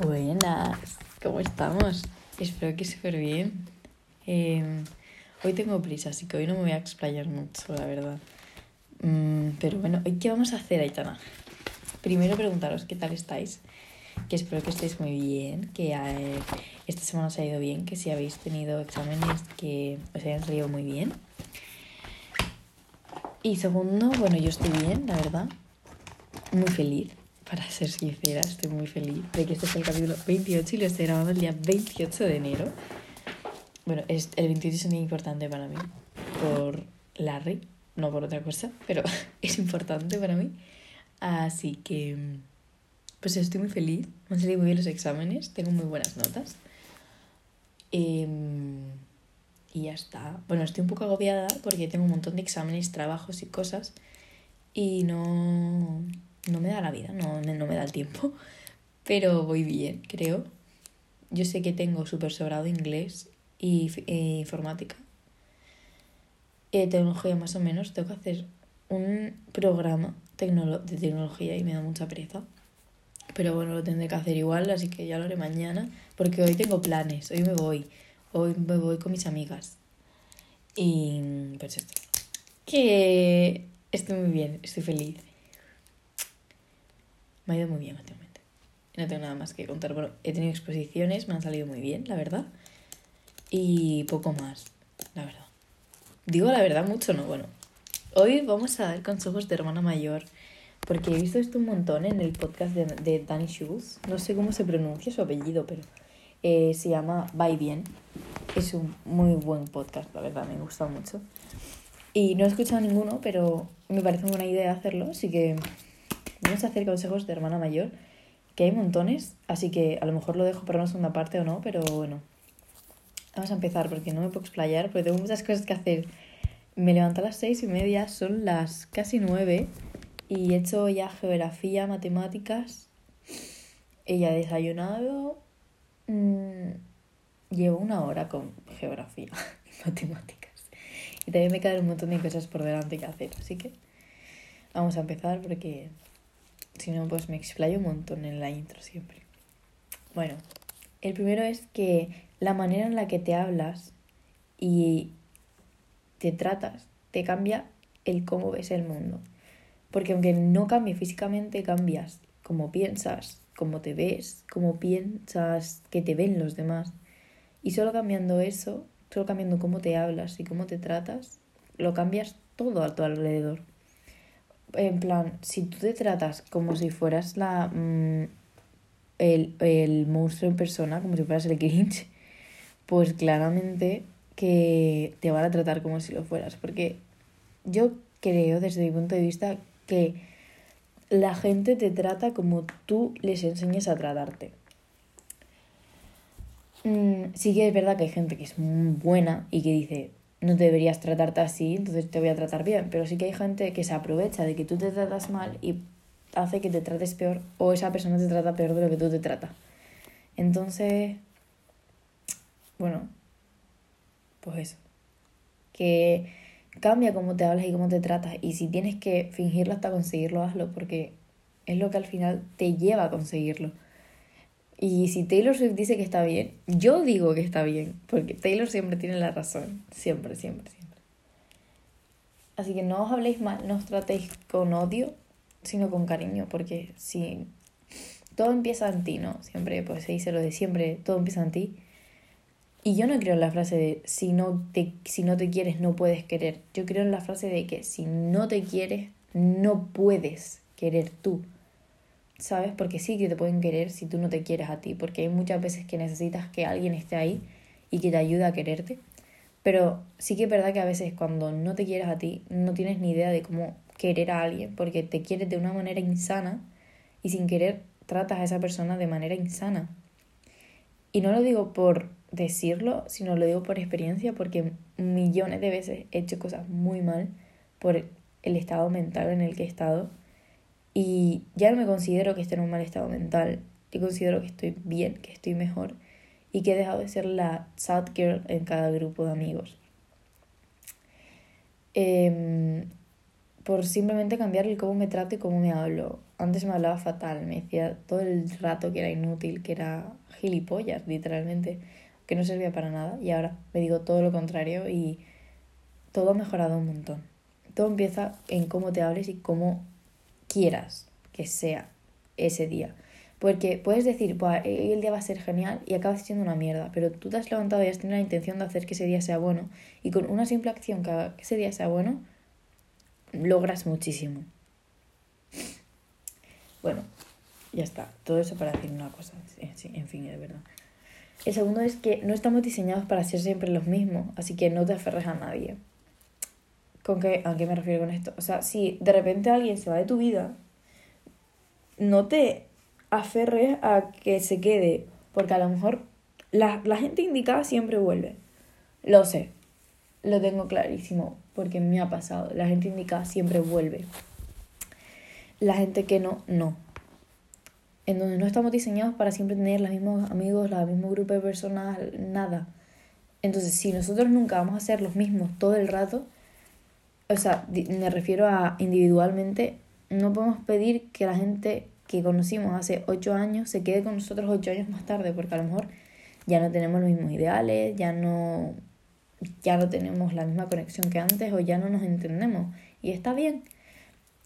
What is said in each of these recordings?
Buenas, ¿cómo estamos? Espero que súper bien. Em, hoy tengo prisa, así que hoy no me voy a explayar mucho, la verdad. Mm, pero bueno, ¿hoy qué vamos a hacer, Aitana? Primero preguntaros qué tal estáis, que espero que estéis muy bien, que esta semana os ha ido bien, que si habéis tenido exámenes que os hayan salido muy bien. Y segundo, bueno, yo estoy bien, la verdad, muy feliz para ser sincera, estoy muy feliz de que este es el capítulo 28 y lo estoy grabando el día 28 de enero. Bueno, es, el 28 es muy importante para mí, por Larry, no por otra cosa, pero es importante para mí. Así que, pues estoy muy feliz, me han salido muy bien los exámenes, tengo muy buenas notas. Em, y ya está. Bueno, estoy un poco agobiada porque tengo un montón de exámenes, trabajos y cosas y no no me da la vida, no, no me da el tiempo, pero voy bien, creo. Yo sé que tengo súper sobrado inglés y eh, informática. Eh, tecnología más o menos, tengo que hacer un programa de tecnología y me da mucha pereza. Pero bueno, lo tendré que hacer igual, así que ya lo haré mañana, porque hoy tengo planes, hoy me voy, hoy me voy con mis amigas. Y pues esto. Que estoy muy bien, estoy feliz. Me ha ido muy bien últimamente. No tengo nada más que contar. Bueno, he tenido exposiciones, me han salido muy bien, la verdad. Y poco más, la verdad. Digo la verdad mucho, no, bueno. Hoy vamos a dar consejos de hermana mayor. Porque he visto esto un montón en el podcast de, de Danny Shoes. No sé cómo se pronuncia su apellido, pero eh, se llama Va Bien. Es un muy buen podcast, la verdad, me gusta mucho. Y no he escuchado ninguno, pero me parece una buena idea hacerlo, así que Vamos a hacer consejos de hermana mayor, que hay montones, así que a lo mejor lo dejo para una segunda parte o no, pero bueno. Vamos a empezar porque no me puedo explayar, porque tengo muchas cosas que hacer. Me levanto a las seis y media, son las casi nueve, y he hecho ya geografía, matemáticas. Ella ha desayunado. Mm, llevo una hora con geografía y matemáticas. Y también me quedan un montón de cosas por delante que hacer, así que vamos a empezar porque si no, pues me explayo un montón en la intro siempre. Bueno, el primero es que la manera en la que te hablas y te tratas te cambia el cómo ves el mundo. Porque aunque no cambie físicamente, cambias cómo piensas, cómo te ves, cómo piensas que te ven los demás. Y solo cambiando eso, solo cambiando cómo te hablas y cómo te tratas, lo cambias todo a tu alrededor en plan, si tú te tratas como si fueras la mm, el, el monstruo en persona, como si fueras el Grinch, pues claramente que te van a tratar como si lo fueras. Porque yo creo, desde mi punto de vista, que la gente te trata como tú les enseñes a tratarte. Mm, sí que es verdad que hay gente que es muy buena y que dice, no deberías tratarte así, entonces te voy a tratar bien. Pero sí que hay gente que se aprovecha de que tú te tratas mal y hace que te trates peor o esa persona te trata peor de lo que tú te tratas. Entonces, bueno, pues eso. Que cambia cómo te hablas y cómo te tratas. Y si tienes que fingirlo hasta conseguirlo, hazlo, porque es lo que al final te lleva a conseguirlo. Y si Taylor Swift dice que está bien, yo digo que está bien, porque Taylor siempre tiene la razón, siempre, siempre, siempre. Así que no os habléis mal, no os tratéis con odio, sino con cariño, porque si todo empieza en ti, ¿no? Siempre pues se dice lo de siempre, todo empieza en ti. Y yo no creo en la frase de si no te, si no te quieres no puedes querer. Yo creo en la frase de que si no te quieres no puedes querer tú. ¿Sabes? Porque sí que te pueden querer si tú no te quieres a ti, porque hay muchas veces que necesitas que alguien esté ahí y que te ayude a quererte. Pero sí que es verdad que a veces cuando no te quieres a ti, no tienes ni idea de cómo querer a alguien, porque te quieres de una manera insana y sin querer tratas a esa persona de manera insana. Y no lo digo por decirlo, sino lo digo por experiencia, porque millones de veces he hecho cosas muy mal por el estado mental en el que he estado y ya no me considero que esté en un mal estado mental. Yo considero que estoy bien, que estoy mejor y que he dejado de ser la sad girl en cada grupo de amigos. Em, por simplemente cambiar el cómo me trato y cómo me hablo. Antes me hablaba fatal, me decía todo el rato que era inútil, que era gilipollas, literalmente, que no servía para nada. Y ahora me digo todo lo contrario y todo ha mejorado un montón. Todo empieza en cómo te hables y cómo quieras que sea ese día. Porque puedes decir, el día va a ser genial y acabas siendo una mierda, pero tú te has levantado y has tenido la intención de hacer que ese día sea bueno y con una simple acción que ese día sea bueno, logras muchísimo. Bueno, ya está. Todo eso para decir una cosa. En fin, de verdad. El segundo es que no estamos diseñados para ser siempre los mismos, así que no te aferres a nadie. ¿Con qué, ¿A qué me refiero con esto? O sea, si de repente alguien se va de tu vida, no te aferres a que se quede, porque a lo mejor la, la gente indicada siempre vuelve. Lo sé, lo tengo clarísimo, porque me ha pasado. La gente indicada siempre vuelve. La gente que no, no. En donde no estamos diseñados para siempre tener los mismos amigos, el mismo grupo de personas, nada. Entonces, si nosotros nunca vamos a ser los mismos todo el rato, o sea, me refiero a individualmente, no podemos pedir que la gente que conocimos hace ocho años se quede con nosotros ocho años más tarde, porque a lo mejor ya no tenemos los mismos ideales, ya no, ya no tenemos la misma conexión que antes o ya no nos entendemos. Y está bien,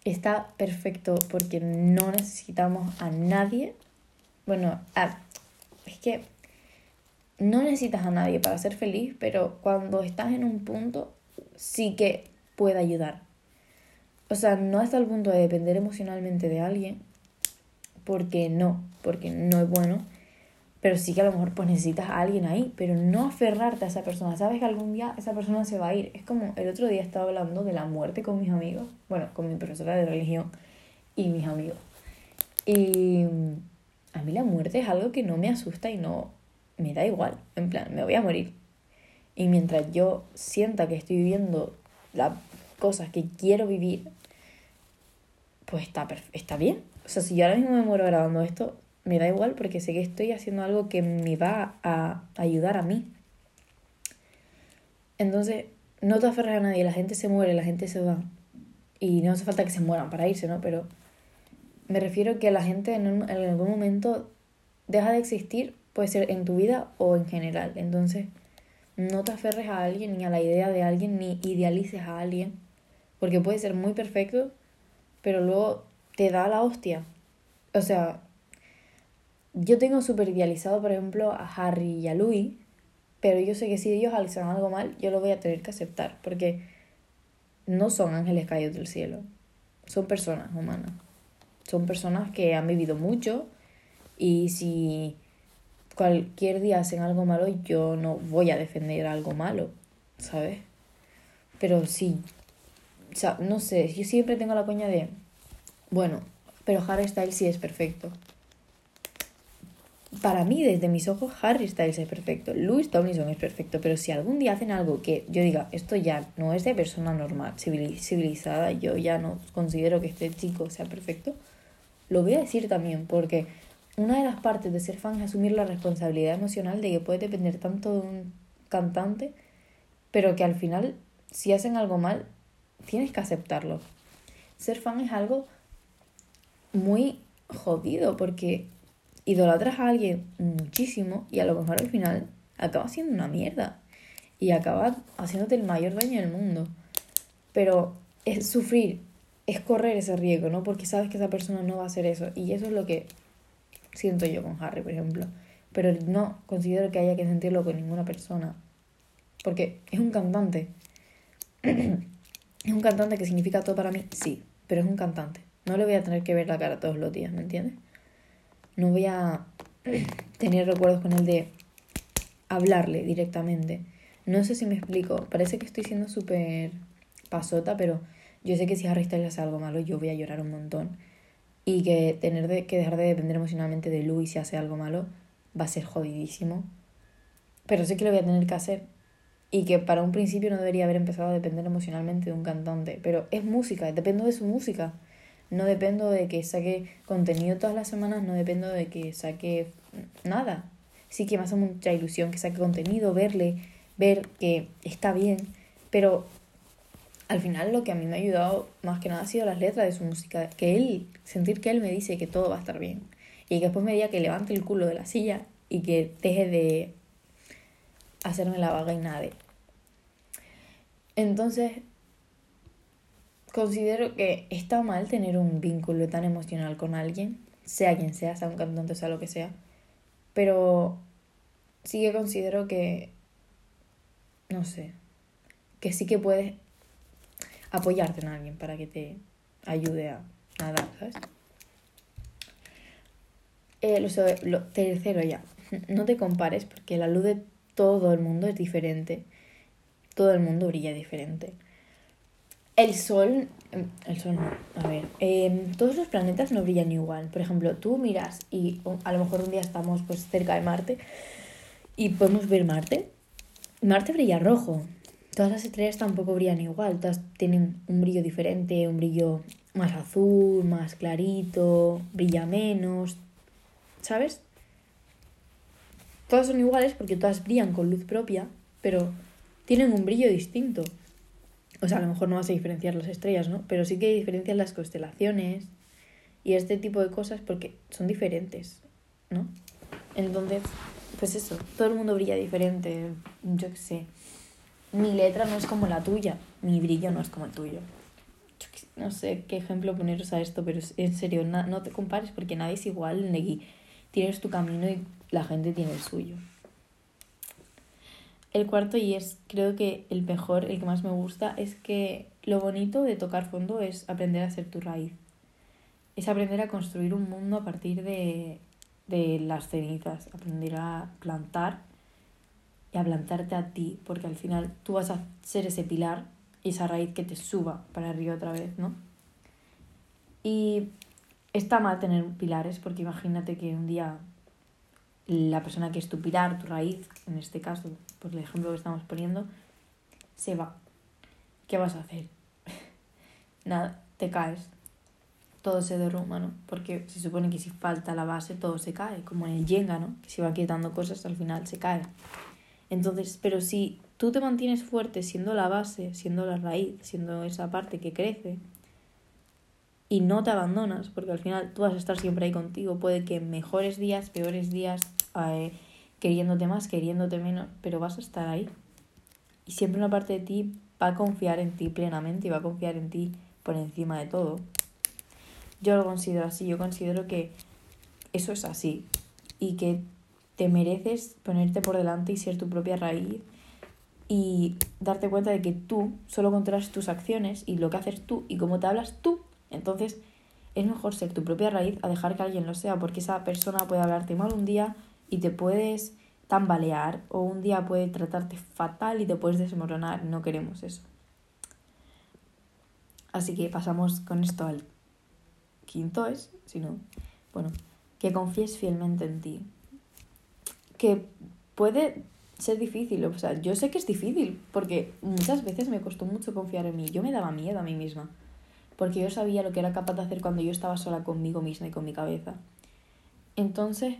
está perfecto porque no necesitamos a nadie. Bueno, es que no necesitas a nadie para ser feliz, pero cuando estás en un punto sí que puede ayudar. O sea, no hasta el punto de depender emocionalmente de alguien, porque no, porque no es bueno, pero sí que a lo mejor pues necesitas a alguien ahí, pero no aferrarte a esa persona. Sabes que algún día esa persona se va a ir. Es como el otro día estaba hablando de la muerte con mis amigos, bueno, con mi profesora de religión y mis amigos. Y a mí la muerte es algo que no me asusta y no me da igual. En plan, me voy a morir. Y mientras yo sienta que estoy viviendo las cosas que quiero vivir, pues está, está bien. O sea, si yo ahora mismo me muero grabando esto, me da igual porque sé que estoy haciendo algo que me va a ayudar a mí. Entonces, no te aferres a nadie, la gente se muere, la gente se va. Y no hace falta que se mueran para irse, ¿no? Pero me refiero que la gente en, en algún momento deja de existir, puede ser en tu vida o en general. Entonces, no te aferres a alguien ni a la idea de alguien, ni idealices a alguien, porque puede ser muy perfecto, pero luego te da la hostia. O sea, yo tengo súper idealizado, por ejemplo, a Harry y a Louis, pero yo sé que si ellos hacen algo mal, yo lo voy a tener que aceptar, porque no son ángeles caídos del cielo, son personas humanas. Son personas que han vivido mucho y si cualquier día hacen algo malo, yo no voy a defender algo malo, ¿sabes? Pero sí, o sea, no sé, yo siempre tengo la coña de bueno, pero Harry Styles sí es perfecto. Para mí, desde mis ojos, Harry Styles es perfecto. Louis Tomlinson es perfecto. Pero si algún día hacen algo que yo diga, esto ya no es de persona normal, civilizada, yo ya no considero que este chico sea perfecto, lo voy a decir también, porque una de las partes de ser fan es asumir la responsabilidad emocional de que puede depender tanto de un cantante, pero que al final, si hacen algo mal, tienes que aceptarlo. Ser fan es algo muy jodido porque idolatras a alguien muchísimo y a lo mejor al final acaba siendo una mierda y acaba haciéndote el mayor daño del mundo. Pero es sufrir, es correr ese riesgo, ¿no? Porque sabes que esa persona no va a hacer eso. Y eso es lo que siento yo con Harry, por ejemplo. Pero no considero que haya que sentirlo con ninguna persona. Porque es un cantante. un cantante que significa todo para mí, sí, pero es un cantante. No le voy a tener que ver la cara todos los días, ¿me entiendes? No voy a tener recuerdos con él de hablarle directamente. No sé si me explico. Parece que estoy siendo súper pasota, pero yo sé que si Harry Styles hace algo malo, yo voy a llorar un montón. Y que tener que dejar de depender emocionalmente de Louis si hace algo malo va a ser jodidísimo. Pero sé que lo voy a tener que hacer. Y que para un principio no debería haber empezado a depender emocionalmente de un cantante. Pero es música, dependo de su música. No dependo de que saque contenido todas las semanas, no dependo de que saque nada. Sí que me hace mucha ilusión que saque contenido, verle, ver que está bien, pero al final lo que a mí me ha ayudado más que nada ha sido las letras de su música. Que él, sentir que él me dice que todo va a estar bien. Y que después me diga que levante el culo de la silla y que deje de hacerme la vaga y nada. Entonces, considero que está mal tener un vínculo tan emocional con alguien, sea quien sea, sea un cantante, sea lo que sea, pero sí que considero que, no sé, que sí que puedes apoyarte en alguien para que te ayude a nadar, ¿sabes? Eh, lo, tercero ya, no te compares porque la luz de todo el mundo es diferente, todo el mundo brilla diferente. El sol, em, el sol no, a ver, em, todos los planetas no brillan igual. Por ejemplo, tú miras y a lo mejor un día estamos pues cerca de Marte y podemos ver Marte. Marte brilla rojo. Todas las estrellas tampoco brillan igual, todas tienen un brillo diferente, un brillo más azul, más clarito, brilla menos, ¿sabes? Todas son iguales porque todas brillan con luz propia, pero tienen un brillo distinto. O sea, a lo mejor no vas a diferenciar las estrellas, ¿no? Pero sí que diferencias las constelaciones y este tipo de cosas porque son diferentes, ¿no? Entonces, pues eso, todo el mundo brilla diferente, yo qué sé. Mi letra no es como la tuya, mi brillo no es como el tuyo. no sé qué ejemplo poneros a esto, pero en serio, no te compares porque nadie es igual, Negui. Tienes tu camino y la gente tiene el suyo. El cuarto, y es creo que el mejor, el que más me gusta, es que lo bonito de tocar fondo es aprender a ser tu raíz. Es aprender a construir un mundo a partir de, de las cenizas, aprender a plantar y a plantarte a ti, porque al final tú vas a ser ese pilar y esa raíz que te suba para arriba otra vez, ¿no? Y está mal tener pilares, porque imagínate que un día la persona que es tu raíz, en este caso, por el ejemplo que estamos poniendo, se va. ¿Qué vas a hacer? Nada, te caes. Todo se derrumba, ¿no? Porque se supone que si falta la base, todo se cae, como en el Jenga, ¿no? Que si va quitando cosas, al final se cae. Entonces, pero si tú te mantienes fuerte siendo la base, siendo la raíz, siendo esa parte que crece, y no te abandonas, porque al final tú vas a estar siempre ahí contigo, puede que mejores días, peores días, eh, queriéndote más, queriéndote menos, pero vas a estar ahí. Y siempre una parte de ti va a confiar en ti plenamente y va a confiar en ti por encima de todo. Yo lo considero así, yo considero que eso es así y que te mereces ponerte por delante y ser tu propia raíz y darte cuenta de que tú solo controlas tus acciones y lo que haces tú y cómo te hablas tú. Entonces es mejor ser tu propia raíz a dejar que alguien lo sea porque esa persona puede hablarte mal un día y te puedes tambalear o un día puede tratarte fatal y te puedes desmoronar. No queremos eso. Así que pasamos con esto al quinto es, si no, bueno, que confíes fielmente en ti. Que puede ser difícil, o sea, yo sé que es difícil porque muchas veces me costó mucho confiar en mí. Yo me daba miedo a mí misma porque yo sabía lo que era capaz de hacer cuando yo estaba sola conmigo misma y con mi cabeza. Entonces,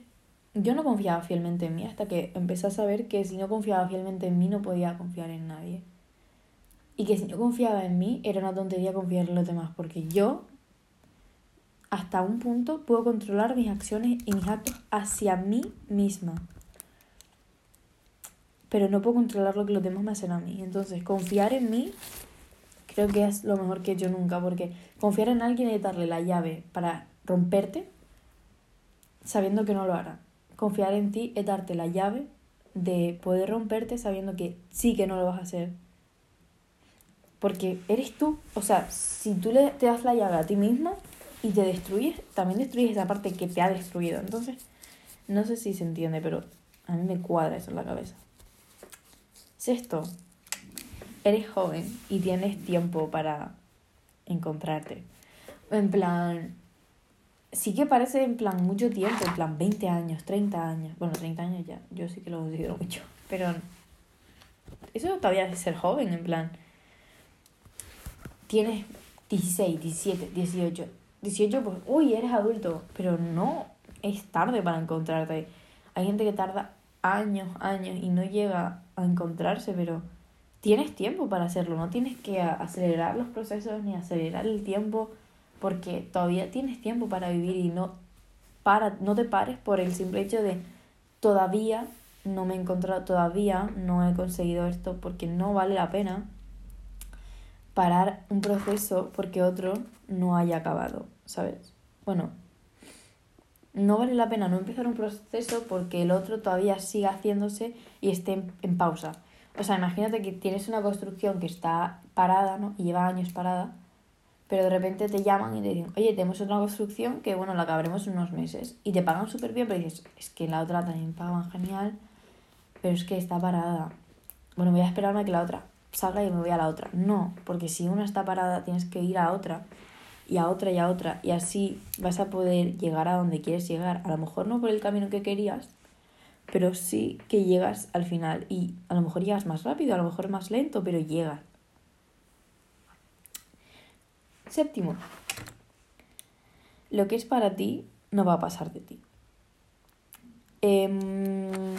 yo no confiaba fielmente en mí hasta que empecé a saber que si no confiaba fielmente en mí no podía confiar en nadie. Y que si no confiaba en mí era una tontería confiar en los demás, porque yo hasta un punto puedo controlar mis acciones y mis actos hacia mí misma. Pero no puedo controlar lo que los demás me hacen a mí. Entonces, confiar en mí creo que es lo mejor que he hecho nunca, porque confiar en alguien y darle la llave para romperte, sabiendo que no lo hará confiar en ti es darte la llave de poder romperte sabiendo que sí que no lo vas a hacer. Porque eres tú, o sea, si tú le, te das la llave a ti mismo y te destruyes, también destruyes esa parte que te ha destruido. Entonces, no sé si se entiende, pero a mí me cuadra eso en la cabeza. Sexto, eres joven y tienes tiempo para encontrarte. En plan, sí que parece en plan mucho tiempo, en plan 20 años, 30 años. Bueno, 30 años ya, yo sí que lo considero mucho. Pero eso todavía es ser joven, en plan. Tienes 16, 17, 18. 18, pues, uy, eres adulto. Pero no es tarde para encontrarte. Hay gente que tarda años, años y no llega a encontrarse, pero tienes tiempo para hacerlo, no tienes que acelerar los procesos ni acelerar el tiempo porque todavía tienes tiempo para vivir y no, para, no te pares por el simple hecho de todavía no me he encontrado, todavía no he conseguido esto porque no vale la pena parar un proceso porque otro no haya acabado, ¿sabes? Bueno, no vale la pena no empezar un proceso porque el otro todavía siga haciéndose y esté en, pausa. O sea, imagínate que tienes una construcción que está parada, ¿no? Y lleva años parada, pero de repente te llaman y te dicen, oye, tenemos otra construcción que, bueno, la acabaremos en unos meses. Y te pagan súper bien, pero dices, es que la otra también pagan genial, pero es que está parada. Bueno, voy a esperarme a que la otra salga y me voy a la otra. No, porque si una está parada tienes que ir a otra y a otra y a otra y así vas a poder llegar a donde quieres llegar. A lo mejor no por el camino que querías, pero sí que llegas al final y a lo mejor llegas más rápido, a lo mejor más lento, pero llegas. Séptimo, lo que es para ti no va a pasar de ti. Em,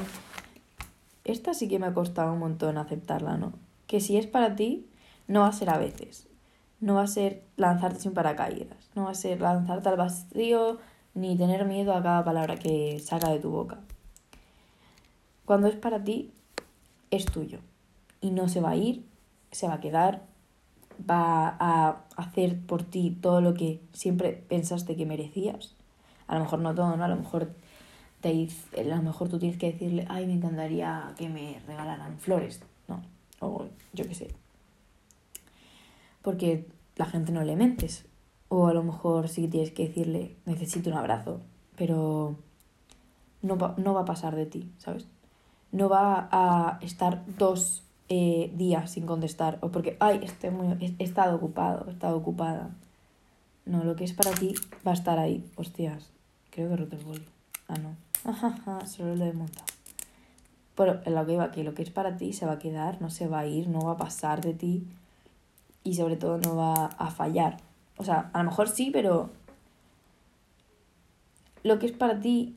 esta sí que me ha costado un montón aceptarla, ¿no? Que si es para ti, no va a ser a veces no va a ser lanzarte sin paracaídas, no va a ser lanzarte al vacío ni tener miedo a cada palabra que salga de tu boca. Cuando es para ti, es tuyo y no se va a ir, se va a quedar, va a hacer por ti todo lo que siempre pensaste que merecías. A lo mejor no todo, ¿no? A lo mejor te a lo mejor tú tienes que decirle, ay, me encantaría que me regalaran flores, ¿no? O yo qué sé, porque la gente no le mentes. O a lo mejor sí tienes que decirle, necesito un abrazo, pero no va, no va a pasar de ti, ¿sabes? No va a estar dos eh, días sin contestar, o porque, ay, estoy muy, he estado ocupado, he estado ocupada. No, lo que es para ti va a estar ahí. Hostias, creo que roto el boli. Ah, no. solo lo he montado. Pero lo que iba, que lo que es para ti se va a quedar, no se va a ir, no va a pasar de ti y sobre todo no va a fallar. O sea, a lo mejor sí, pero lo que es para ti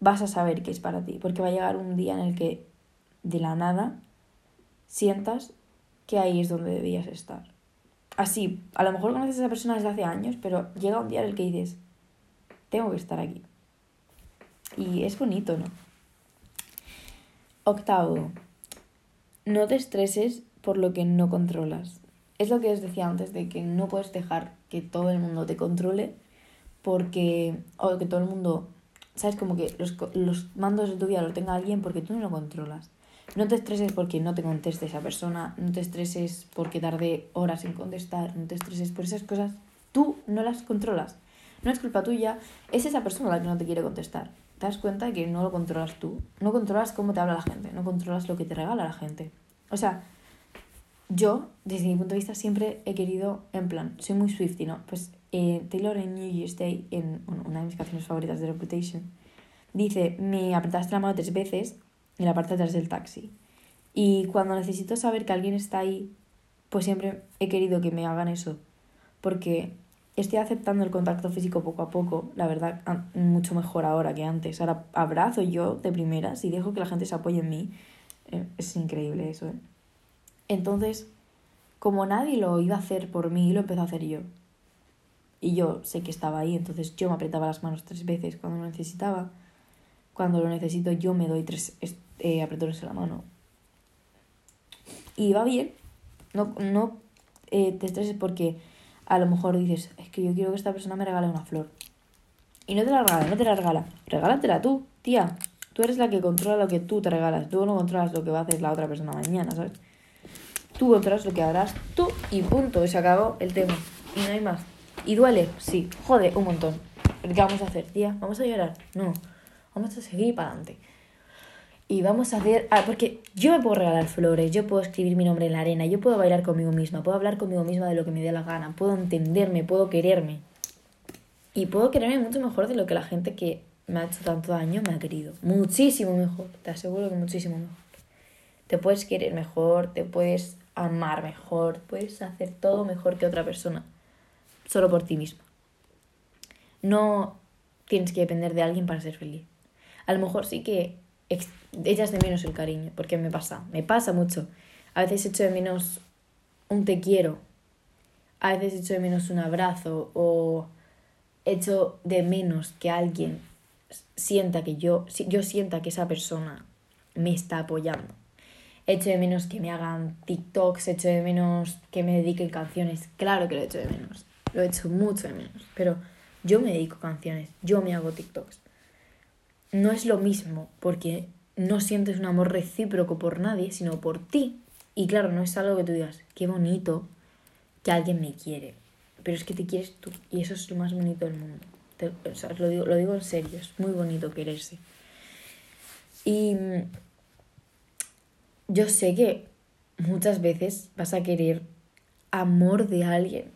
vas a saber que es para ti, porque va a llegar un día en el que de la nada sientas que ahí es donde debías estar. Así, a lo mejor conoces a esa persona desde hace años, pero llega un día en el que dices, tengo que estar aquí. Y es bonito, ¿no? Octavo, no te estreses por lo que no controlas es lo que os decía antes, de que no puedes dejar que todo el mundo te controle porque, o que todo el mundo, sabes, como que los, los mandos de tu vida los tenga alguien porque tú no lo controlas. No te estreses porque no te conteste esa persona, no te estreses porque tarde horas en contestar, no te estreses por esas cosas, tú no las controlas. No es culpa tuya, es esa persona la que no te quiere contestar. Te das cuenta de que no lo controlas tú, no controlas cómo te habla la gente, no controlas lo que te regala la gente. O sea, yo, desde mi punto de vista, siempre he querido, en plan, soy muy Swifty, ¿no? Pues eh, Taylor en New Year's Day, en una de mis canciones favoritas de Reputation, dice, me apretaste la mano tres veces en la parte de atrás del taxi. Y cuando necesito saber que alguien está ahí, pues siempre he querido que me hagan eso. Porque estoy aceptando el contacto físico poco a poco, la verdad, mucho mejor ahora que antes. Ahora abrazo yo de primeras y dejo que la gente se apoye en mí. Eh, es increíble eso, ¿eh? Entonces, como nadie lo iba a hacer por mí, lo empezó a hacer yo. Y yo sé que estaba ahí, entonces yo me apretaba las manos tres veces cuando lo necesitaba. Cuando lo necesito, yo me doy tres eh, apretones en la mano. Y va bien. No, no eh, te estreses porque a lo mejor dices, es que yo quiero que esta persona me regale una flor. Y no te la regala, no te la regala. Regálatela tú, tía. Tú eres la que controla lo que tú te regalas. Tú no controlas lo que va a hacer la otra persona mañana, ¿sabes? tú otras lo que harás tú y punto. Se acabó el tema. Y no hay más. ¿Y duele? Sí. Jode, un montón. ¿Pero qué vamos a hacer, tía? ¿Vamos a llorar? No. Vamos a seguir para adelante. Y vamos a hacer... Ah, porque yo me puedo regalar flores, yo puedo escribir mi nombre en la arena, yo puedo bailar conmigo misma, puedo hablar conmigo misma de lo que me dé la gana, puedo entenderme, puedo quererme. Y puedo quererme mucho mejor de lo que la gente que me ha hecho tanto daño me ha querido. Muchísimo mejor, te aseguro que muchísimo mejor. Te puedes querer mejor, te puedes amar mejor, puedes hacer todo mejor que otra persona, solo por ti misma. No tienes que depender de alguien para ser feliz. A lo mejor sí que echas de menos el cariño, porque me pasa, me pasa mucho. A veces echo de menos un te quiero. A veces echo de menos un abrazo o echo de menos que alguien sienta que yo, yo sienta que esa persona me está apoyando. Echo de menos que me hagan TikToks, echo de menos que me dediquen canciones. Claro que lo echo de menos. Lo echo mucho de menos. Pero yo me dedico canciones, yo me hago TikToks. No es lo mismo porque no sientes un amor recíproco por nadie, sino por ti. Y claro, no es algo que tú digas, qué bonito que alguien me quiere. Pero es que te quieres tú. Y eso es lo más bonito del mundo. lo digo, lo digo en serio, es muy bonito quererse. Y mm, yo sé que muchas veces vas a querer amor de alguien,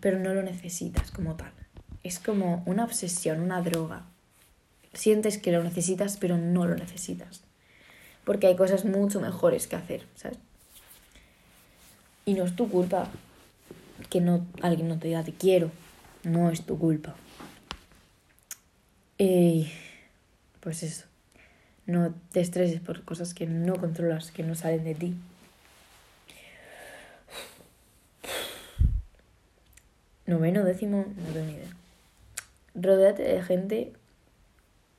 pero no lo necesitas como tal. Es como una obsesión, una droga. Sientes que lo necesitas, pero no lo necesitas. Porque hay cosas mucho mejores que hacer, ¿sabes? Y no es tu culpa que no, alguien no te diga te quiero. No es tu culpa. Y pues eso. No te estreses por cosas que no controlas, que no salen de ti. Noveno, décimo, no tengo ni idea. Rodéate de gente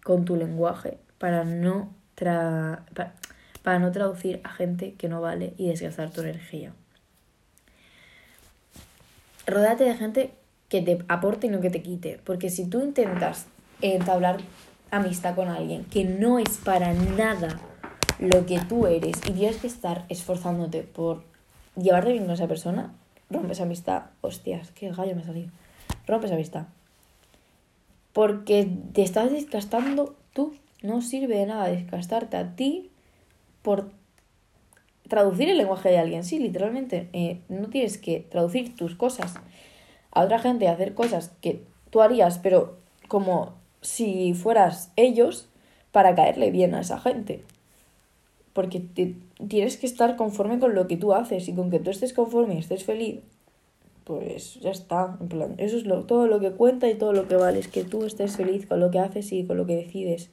con tu lenguaje para no, para no traducir a gente que no vale y desgastar tu energía. Rodéate de gente que te aporte y no que te quite. Porque si tú intentas entablar amistad con alguien que no es para nada lo que tú eres y tienes que estar esforzándote por llevarte bien con esa persona, rompes amistad. Hostias, qué gallo me ha salido. Rompes amistad. Porque te estás desgastando tú. No sirve de nada desgastarte a ti por traducir el lenguaje de alguien. Sí, literalmente. Eh, no tienes que traducir tus cosas a otra gente, hacer cosas que tú harías, pero como si fueras ellos para caerle bien a esa gente. Porque tienes que estar conforme con lo que tú haces y con que tú estés conforme y estés feliz, pues ya está. En plan, eso es lo, todo lo que cuenta y todo lo que vale, es que tú estés feliz con lo que haces y con lo que decides.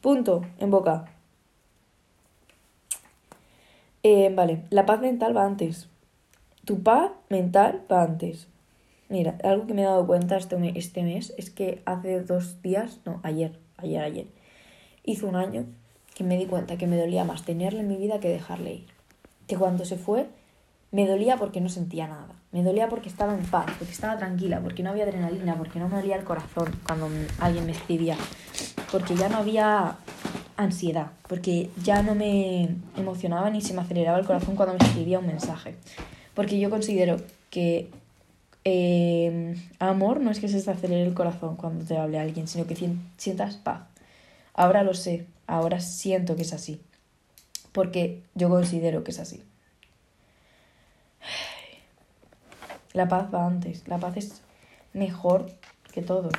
Punto, en boca. Eh, vale, la paz mental va antes. Tu paz mental va antes. Mira, algo que me he dado cuenta este, este mes es que hace dos días, no, ayer, ayer, ayer, hizo un año que me di cuenta que me dolía más tenerle en mi vida que dejarle ir. Que cuando se fue, me dolía porque no sentía nada. Me dolía porque estaba en paz, porque estaba tranquila, porque no había adrenalina, porque no me dolía el corazón cuando alguien me escribía, porque ya no había ansiedad, porque ya no me emocionaba ni se me aceleraba el corazón cuando me escribía un mensaje. Porque yo considero que eh, amor no es que se te acelere el corazón cuando te hable alguien, sino que sientas paz. Ahora lo sé, ahora siento que es así. Porque yo considero que es así. La paz va antes, la paz es mejor que todo.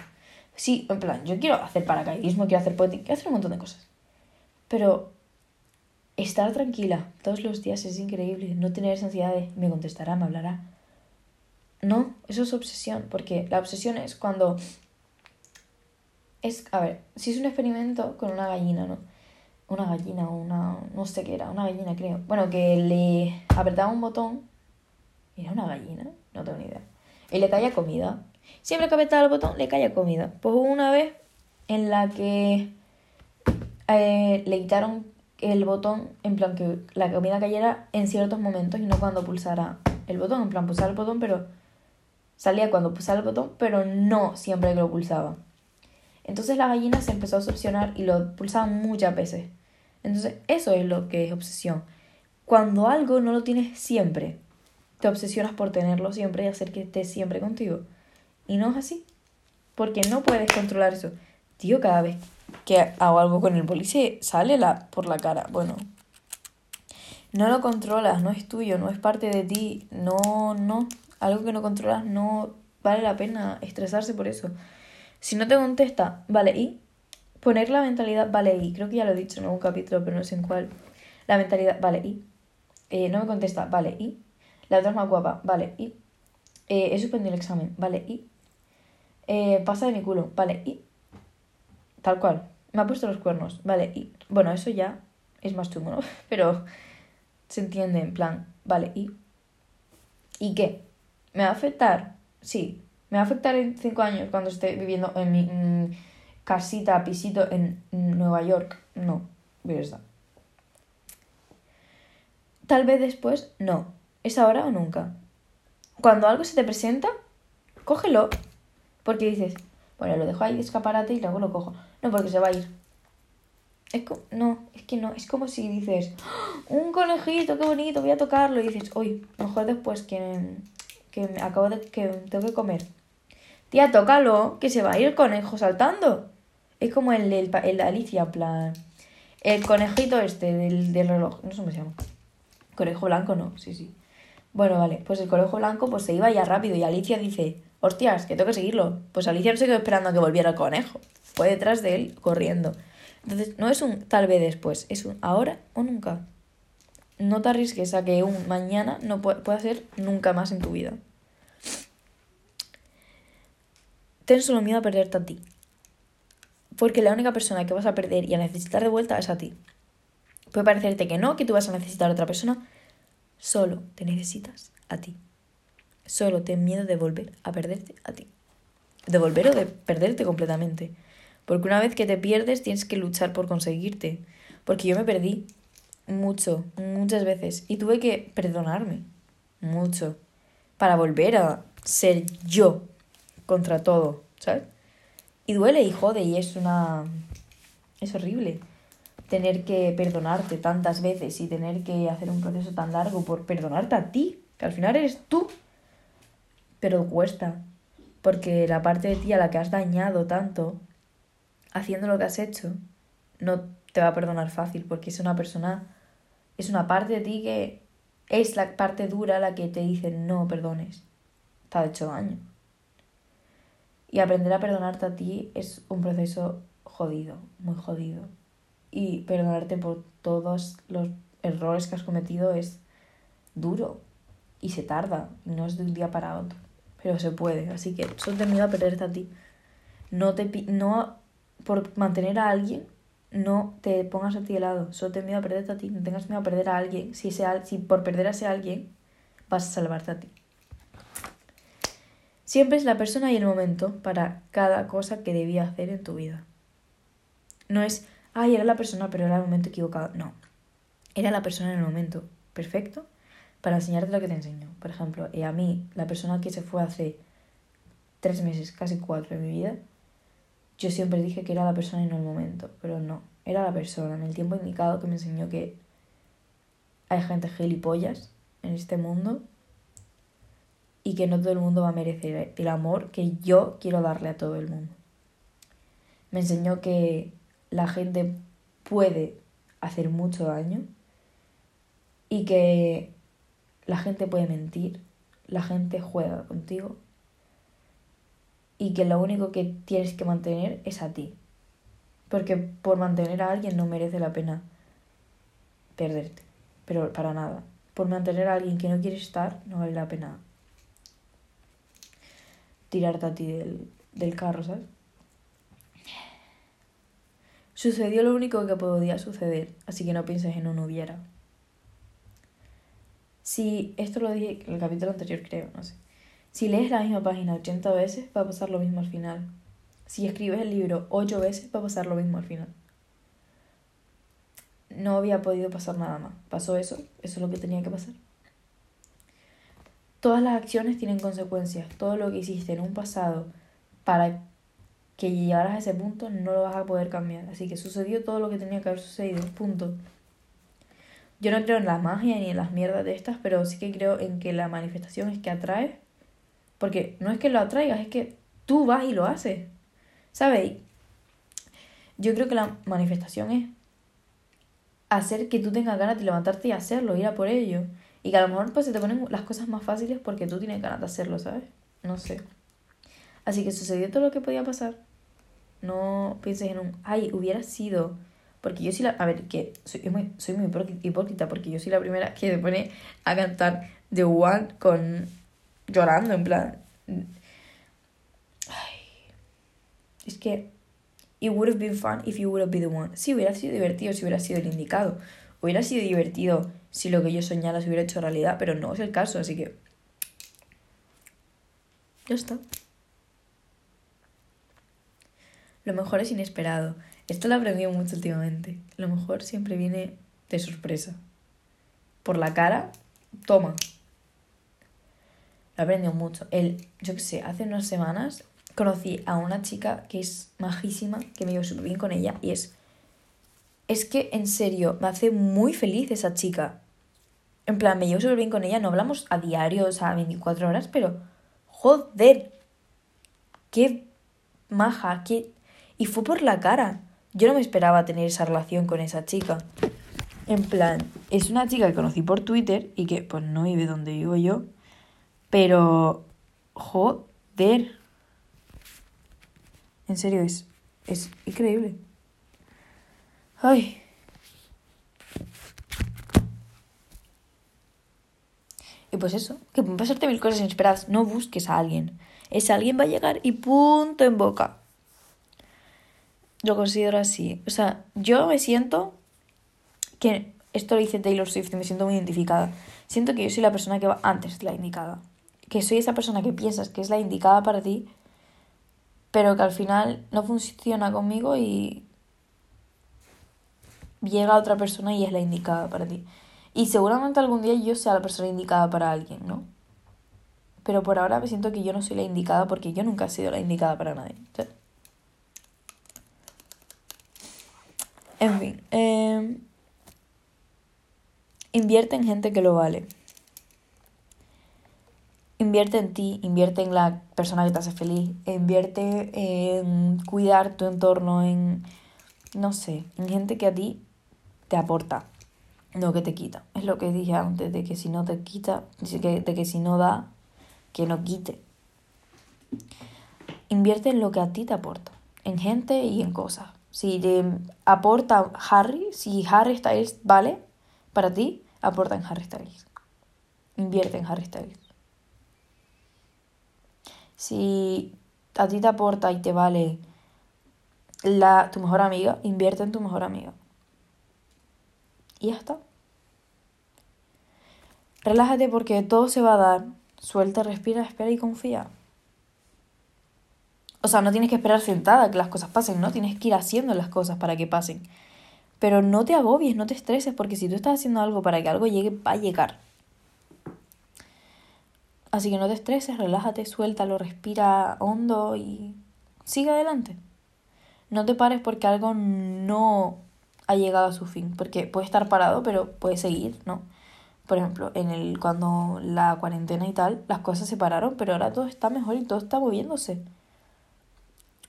Sí, en plan, yo quiero hacer paracaidismo, quiero hacer poética, quiero hacer un montón de cosas. Pero estar tranquila todos los días es increíble. No tener esa ansiedad de me contestará, me hablará. No, eso es obsesión, porque la obsesión es cuando... Es, a ver, si es un experimento con una gallina, ¿no? Una gallina o una... no sé qué era, una gallina creo. Bueno, que le apretaba un botón. ¿Era una gallina? No tengo ni idea. Y le caía comida. Siempre que apretaba el botón, le caía comida. Pues hubo una vez en la que eh, le quitaron el botón, en plan que la comida cayera en ciertos momentos y no cuando pulsara el botón. En plan, pulsar el botón, pero Salía cuando pulsaba el botón, pero no siempre que lo pulsaba. Entonces la gallina se empezó a obsesionar y lo pulsaba muchas veces. Entonces eso es lo que es obsesión. Cuando algo no lo tienes siempre, te obsesionas por tenerlo siempre y hacer que esté siempre contigo. Y no es así. Porque no puedes controlar eso. Tío, cada vez que hago algo con el policía sale la, por la cara. Bueno, no lo controlas, no es tuyo, no es parte de ti. No, no algo que no controlas, no vale la pena estresarse por eso. Si no te contesta, vale, y poner la mentalidad, vale, y creo que ya lo he dicho en algún capítulo, pero no sé en cuál. La mentalidad, vale, y eh, no me contesta, vale, y la otra es más guapa, vale, y eh, he suspendido el examen, vale, y eh, pasa de mi culo, vale, y tal cual, me ha puesto los cuernos, vale, y bueno, eso ya es más chungo, ¿no? Pero se entiende, en plan, vale, ¿y? ¿Y qué? ¿Me va a afectar? Sí. ¿Me va a afectar en cinco años cuando esté viviendo en mi mm, casita, pisito en Nueva York? No, verdad. Tal vez después, no. ¿Es ahora o nunca? Cuando algo se te presenta, cógelo. Porque dices, bueno, lo dejo ahí de escaparate y luego lo cojo. No, porque se va a ir. Es no, es que no. Es como si dices, ¡Ah! un conejito, qué bonito, voy a tocarlo. Y dices, uy, mejor después que, que me acabo de que tengo que comer. Tía, tócalo, que se va a ir conejo saltando. Es como el, el, el Alicia, plan. El conejito este del, del reloj. No sé cómo se llama. Conejo blanco, no, sí, sí. Bueno, vale, pues el conejo blanco pues se iba ya rápido y Alicia dice, hostias, que tengo que seguirlo. Pues Alicia no se quedó esperando a que volviera el conejo. Fue detrás de él corriendo. Entonces, no es un tal vez después, es un ahora o nunca. No te arriesgues a que un mañana no pueda ser nunca más en tu vida. Ten solo miedo a perderte a ti. Porque la única persona que vas a perder y a necesitar de vuelta es a ti. Puede parecerte que no, que tú vas a necesitar a otra persona. Solo te necesitas a ti. Solo ten miedo de volver a perderte a ti. De volver o de perderte completamente. Porque una vez que te pierdes tienes que luchar por conseguirte. Porque yo me perdí mucho, muchas veces. Y tuve que perdonarme mucho. Para volver a ser yo contra todo, ¿sabes? Y duele y jode y es una... Es horrible tener que perdonarte tantas veces y tener que hacer un proceso tan largo por perdonarte a ti, que al final eres tú. Pero cuesta, porque la parte de ti a la que has dañado tanto, haciendo lo que has hecho, no te va a perdonar fácil, porque es una persona, es una parte de ti que es la parte dura la que te dice no perdones, te ha hecho daño. Y aprender a perdonarte a ti es un proceso jodido, muy jodido. Y perdonarte por todos los errores que has cometido es duro y se tarda, no es de un día para otro, pero se puede. Así que solo te miedo a perderte a ti. No te no por mantener a alguien, no te pongas a ti de lado. Solo te miedo a perderte a ti. No tengas miedo a perder a alguien. Si, si por perder a ese alguien vas a salvarte a ti. Siempre es la persona y el momento para cada cosa que debía hacer en tu vida. No es, ay, era la persona, pero era el momento equivocado. No. Era la persona en el momento perfecto para enseñarte lo que te enseño. Por ejemplo, y a mí, la persona que se fue hace tres meses, casi cuatro de mi vida, yo siempre dije que era la persona no el momento, pero no. Era la persona en el tiempo indicado que me enseñó que hay gente gilipollas en este mundo y que no todo el mundo va a merecer el amor que yo quiero darle a todo el mundo. Me enseñó que la gente puede hacer mucho daño y que la gente puede mentir, la gente juega contigo y que lo único que tienes que mantener es a ti. Porque por mantener a alguien no merece la pena perderte, pero para nada. Por mantener a alguien que no quiere estar no vale la pena tirarte a ti del, del carro, ¿sabes? Sucedió lo único que podía suceder, así que no pienses en un hubiera. Si, esto lo dije en el capítulo anterior creo, no sé. Si lees la misma página 80 veces, va a pasar lo mismo al final. Si escribes el libro 8 veces, va a pasar lo mismo al final. No había podido pasar nada más. Pasó eso, eso es lo que tenía que pasar. Todas las acciones tienen consecuencias. Todo lo que hiciste en un pasado para que llegaras a ese punto no lo vas a poder cambiar. Así que sucedió todo lo que tenía que haber sucedido. Punto. Yo no creo en la magia ni en las mierdas de estas, pero sí que creo en que la manifestación es que atrae. Porque no es que lo atraigas, es que tú vas y lo haces. ¿Sabes? Yo creo que la manifestación es hacer que tú tengas ganas de levantarte y hacerlo, ir a por ello. Y que a lo mejor pues se te ponen las cosas más fáciles porque tú tienes ganas de hacerlo, ¿sabes? No sé. Así que sucedió todo lo que podía pasar. No pienses en un, ay, hubiera sido. Porque yo soy la. A ver, que soy muy, soy muy hipócrita porque yo soy la primera que me pone a cantar The One con. llorando, en plan. Ay. Es que. It would have been fun if you would have been the one. Sí, hubiera sido divertido si hubiera sido el indicado Hubiera sido divertido si lo que yo soñara se hubiera hecho realidad, pero no es el caso, así que... Ya está. Lo mejor es inesperado. Esto lo he aprendido mucho últimamente. Lo mejor siempre viene de sorpresa. Por la cara, toma. Lo he aprendido mucho. El, yo qué sé, hace unas semanas conocí a una chica que es majísima, que me llevo súper bien con ella, y es. Es que, en serio, me hace muy feliz esa chica. En plan, me llevo súper bien con ella, no hablamos a diario, o sea, a 24 horas, pero. Joder. Qué maja, qué. Y fue por la cara. Yo no me esperaba tener esa relación con esa chica. En plan, es una chica que conocí por Twitter y que pues no vive donde vivo yo. Pero, joder. En serio, es, es increíble. Ay. Y pues eso, que pueden pasarte mil cosas inesperadas. No busques a alguien. Ese alguien va a llegar y punto en boca. Lo considero así. O sea, yo me siento que esto lo dice Taylor Swift y me siento muy identificada. Siento que yo soy la persona que va antes de la indicada. Que soy esa persona que piensas que es la indicada para ti, pero que al final no funciona conmigo y llega otra persona y es la indicada para ti. Y seguramente algún día yo sea la persona indicada para alguien, ¿no? Pero por ahora me siento que yo no soy la indicada porque yo nunca he sido la indicada para nadie. En fin. Eh, invierte en gente que lo vale. Invierte en ti, invierte en la persona que te hace feliz, invierte en cuidar tu entorno, en, no sé, en gente que a ti te aporta, no que te quita. Es lo que dije antes, de que si no te quita, de que si no da, que no quite. Invierte en lo que a ti te aporta, en gente y en cosas. Si te aporta Harry, si Harry Styles vale para ti, aporta en Harry Styles. Invierte en Harry Styles. Si a ti te aporta y te vale la, tu mejor amiga, invierte en tu mejor amiga. Y ya está. Relájate porque todo se va a dar. Suelta, respira, espera y confía. O sea, no tienes que esperar sentada que las cosas pasen, ¿no? Tienes que ir haciendo las cosas para que pasen. Pero no te agobies, no te estreses, porque si tú estás haciendo algo para que algo llegue, va a llegar. Así que no te estreses, relájate, suéltalo, respira hondo y sigue adelante. No te pares porque algo no ha llegado a su fin, porque puede estar parado, pero puede seguir, ¿no? Por ejemplo, en el cuando la cuarentena y tal, las cosas se pararon, pero ahora todo está mejor y todo está moviéndose.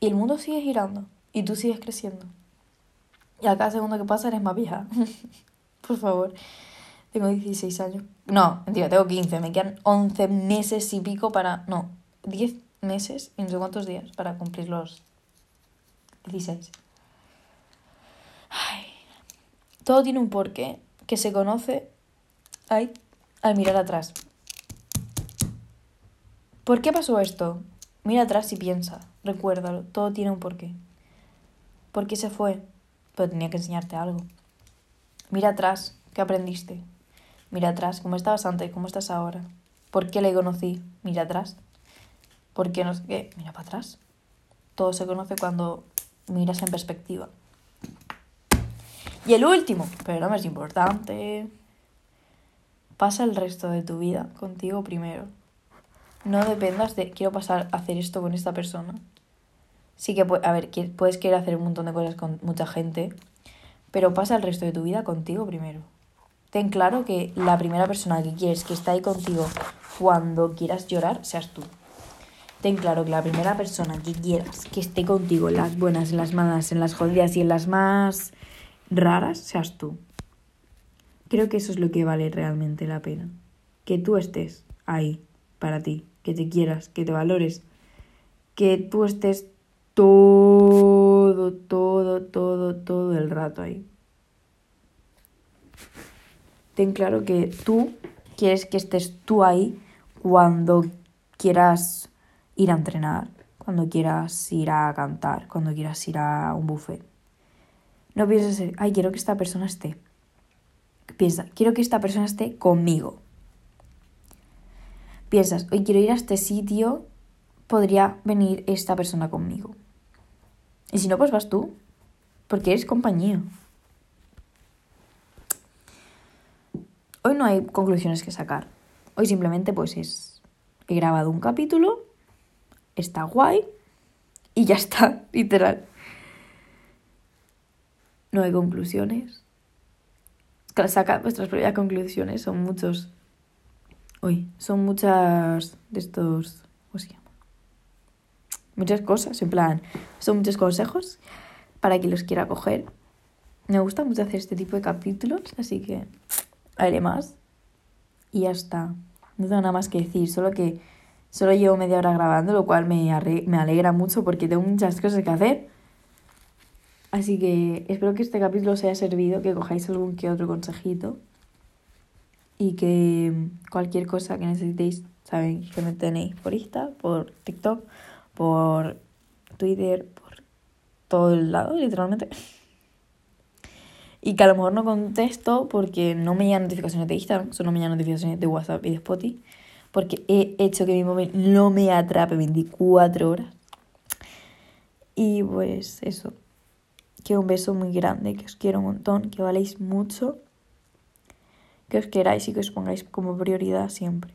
Y el mundo sigue girando y tú sigues creciendo. Y a cada segundo que pasa eres más vieja. Por favor. Tengo 16 años. No, mentira, tengo 15. Me quedan 11 meses y pico para... No, 10 meses y no sé cuántos días para cumplir los 16. Ay. Todo tiene un porqué que se conoce ay, al mirar atrás. ¿Por qué pasó esto? Mira atrás y piensa, recuérdalo, todo tiene un porqué. ¿Por qué se fue? Pero tenía que enseñarte algo. Mira atrás, ¿qué aprendiste? Mira atrás, ¿cómo estabas antes? ¿Cómo estás ahora? ¿Por qué le conocí? Mira atrás. ¿Por qué no sé qué? Mira para atrás. Todo se conoce cuando miras en perspectiva. Y el último, pero no más importante, pasa el resto de tu vida contigo primero. No dependas de quiero pasar a hacer esto con esta persona. Sí que, a ver, puedes querer hacer un montón de cosas con mucha gente, pero pasa el resto de tu vida contigo primero. Ten claro que la primera persona que quieres que esté ahí contigo cuando quieras llorar seas tú. Ten claro que la primera persona que quieras que esté contigo en las buenas, en las malas, en las jodidas y en las más raras seas tú. Creo que eso es lo que vale realmente la pena. Que tú estés ahí para ti que te quieras, que te valores, que tú estés todo, todo, todo, todo el rato ahí. Ten claro que tú quieres que estés tú ahí cuando quieras ir a entrenar, cuando quieras ir a cantar, cuando quieras ir a un buffet. No pienses, ay, quiero que esta persona esté. Piensa, quiero que esta persona esté conmigo. Piensas, hoy quiero ir a este sitio, podría venir esta persona conmigo. Y si no, pues vas tú, porque eres compañía. Hoy no hay conclusiones que sacar. Hoy simplemente pues es, he grabado un capítulo, está guay y ya está, literal. No hay conclusiones. Saca vuestras propias conclusiones, son muchos... Uy, son muchas de estos... ¿Cómo se llama? Muchas cosas, en plan, son muchos consejos para quien los quiera coger. Me gusta mucho hacer este tipo de capítulos, así que haré más. Y ya está. No tengo nada más que decir, solo que solo llevo media hora grabando, lo cual me, me alegra mucho porque tengo muchas cosas que hacer. Así que espero que este capítulo os haya servido, que cojáis algún que otro consejito. Y que cualquier cosa que necesitéis, saben que me tenéis por Insta, por TikTok, por Twitter, por todo el lado, literalmente. Y que a lo mejor no contesto porque no me llegan notificaciones de Instagram, solo me llegan notificaciones de WhatsApp y de Spotify, porque he hecho que mi móvil no me atrape 24 horas. Y pues eso, que un beso muy grande, que os quiero un montón, que valéis mucho, que os queráis y que os pongáis como prioridad siempre.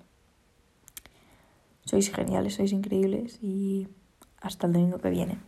Sois geniales, sois increíbles y hasta el domingo que viene.